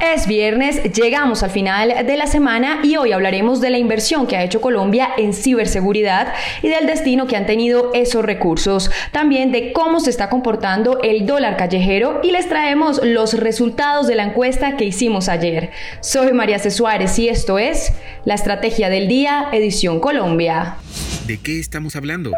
Es viernes, llegamos al final de la semana y hoy hablaremos de la inversión que ha hecho Colombia en ciberseguridad y del destino que han tenido esos recursos. También de cómo se está comportando el dólar callejero y les traemos los resultados de la encuesta que hicimos ayer. Soy María C. Y esto es La Estrategia del Día, edición Colombia. ¿De qué estamos hablando?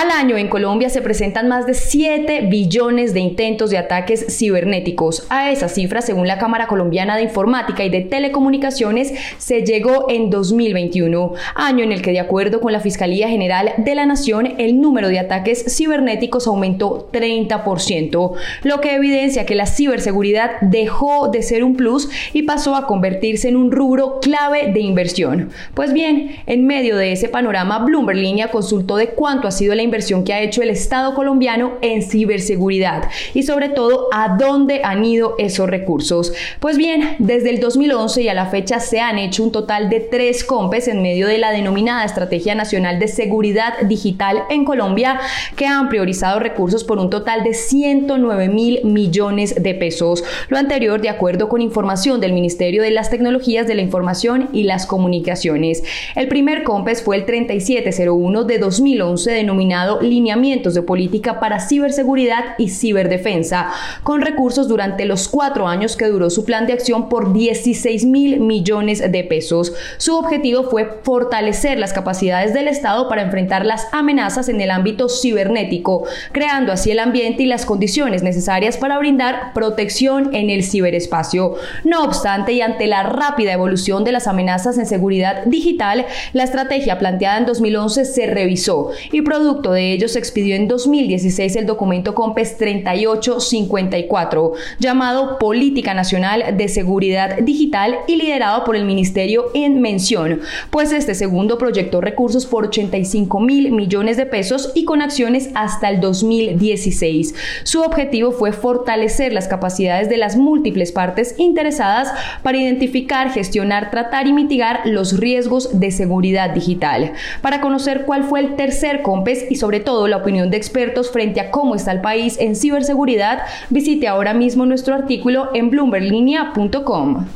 Al año en Colombia se presentan más de 7 billones de intentos de ataques cibernéticos. A esa cifra, según la Cámara Colombiana de Informática y de Telecomunicaciones, se llegó en 2021, año en el que, de acuerdo con la Fiscalía General de la Nación, el número de ataques cibernéticos aumentó 30%, lo que evidencia que la ciberseguridad dejó de ser un plus y pasó a convertirse en un rubro clave de inversión. Pues bien, en medio de ese panorama, Bloomberg Línea consultó de cuánto ha sido la inversión que ha hecho el Estado colombiano en ciberseguridad y sobre todo a dónde han ido esos recursos. Pues bien, desde el 2011 y a la fecha se han hecho un total de tres COMPES en medio de la denominada Estrategia Nacional de Seguridad Digital en Colombia que han priorizado recursos por un total de 109 mil millones de pesos. Lo anterior de acuerdo con información del Ministerio de las Tecnologías de la Información y las Comunicaciones. El primer COMPES fue el 3701 de 2011 denominado Lineamientos de Política para Ciberseguridad y Ciberdefensa, con recursos durante los cuatro años que duró su plan de acción por 16 mil millones de pesos. Su objetivo fue fortalecer las capacidades del Estado para enfrentar las amenazas en el ámbito cibernético, creando así el ambiente y las condiciones necesarias para brindar protección en el ciberespacio. No obstante, y ante la rápida evolución de las amenazas en seguridad digital, la estrategia planteada en 2011 se revisó y producto de ello se expidió en 2016 el documento COMPES 3854, llamado Política Nacional de Seguridad Digital y liderado por el Ministerio en mención, pues este segundo proyectó recursos por 85 mil millones de pesos y con acciones hasta el 2016. Su objetivo fue fortalecer las capacidades de las múltiples partes interesadas para identificar, gestionar, tratar y mitigar los riesgos de seguridad digital. Para conocer cuál fue el tercer COMPES y sobre todo la opinión de expertos frente a cómo está el país en ciberseguridad, visite ahora mismo nuestro artículo en bloomberlinia.com.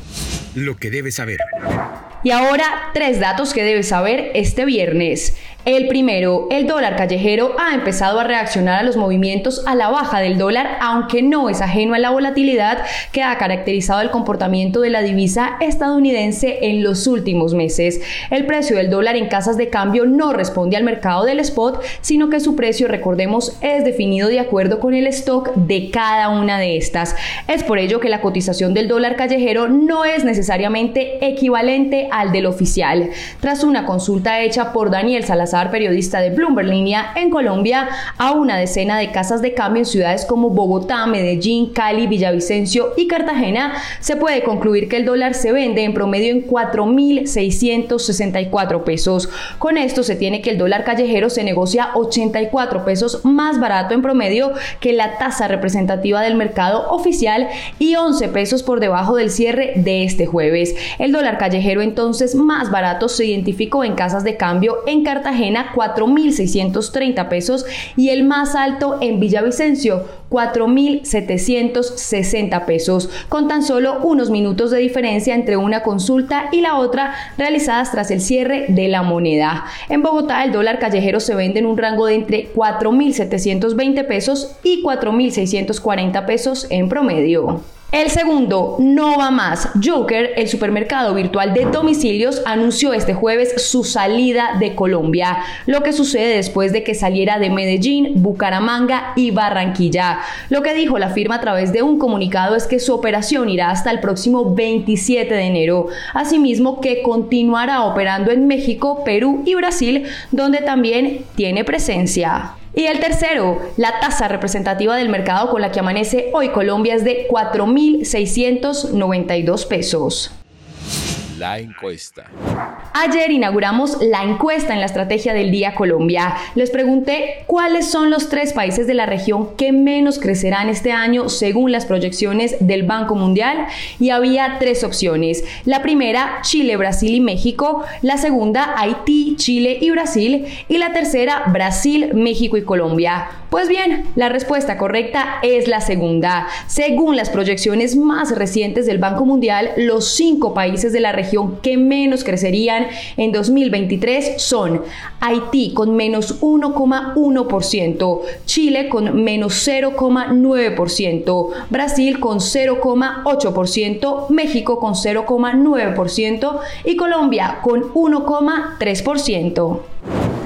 Lo que debes saber. Y ahora, tres datos que debes saber este viernes. El primero, el dólar callejero ha empezado a reaccionar a los movimientos a la baja del dólar, aunque no es ajeno a la volatilidad que ha caracterizado el comportamiento de la divisa estadounidense en los últimos meses. El precio del dólar en casas de cambio no responde al mercado del spot, sino que su precio, recordemos, es definido de acuerdo con el stock de cada una de estas. Es por ello que la cotización del dólar callejero no es necesariamente equivalente al del oficial. Tras una consulta hecha por Daniel Salazar, periodista de Bloomberg Línea en Colombia, a una decena de casas de cambio en ciudades como Bogotá, Medellín, Cali, Villavicencio y Cartagena, se puede concluir que el dólar se vende en promedio en 4.664 pesos. Con esto se tiene que el dólar callejero se negocia 84 pesos más barato en promedio que la tasa representativa del mercado oficial y 11 pesos por debajo del cierre de este jueves. El dólar callejero entonces más barato se identificó en casas de cambio en Cartagena 4.630 pesos y el más alto en Villavicencio 4.760 pesos, con tan solo unos minutos de diferencia entre una consulta y la otra realizadas tras el cierre de la moneda. En Bogotá el dólar callejero se vende en un rango de entre 4.720 pesos y 4.640 pesos en promedio. El segundo, no va más. Joker, el supermercado virtual de domicilios, anunció este jueves su salida de Colombia, lo que sucede después de que saliera de Medellín, Bucaramanga y Barranquilla. Lo que dijo la firma a través de un comunicado es que su operación irá hasta el próximo 27 de enero. Asimismo, que continuará operando en México, Perú y Brasil, donde también tiene presencia. Y el tercero, la tasa representativa del mercado con la que amanece hoy Colombia es de 4.692 pesos. La encuesta. Ayer inauguramos la encuesta en la Estrategia del Día Colombia. Les pregunté cuáles son los tres países de la región que menos crecerán este año según las proyecciones del Banco Mundial y había tres opciones. La primera, Chile, Brasil y México. La segunda, Haití, Chile y Brasil. Y la tercera, Brasil, México y Colombia. Pues bien, la respuesta correcta es la segunda. Según las proyecciones más recientes del Banco Mundial, los cinco países de la región que menos crecerían en 2023 son Haití con menos 1,1%, Chile con menos 0,9%, Brasil con 0,8%, México con 0,9% y Colombia con 1,3%.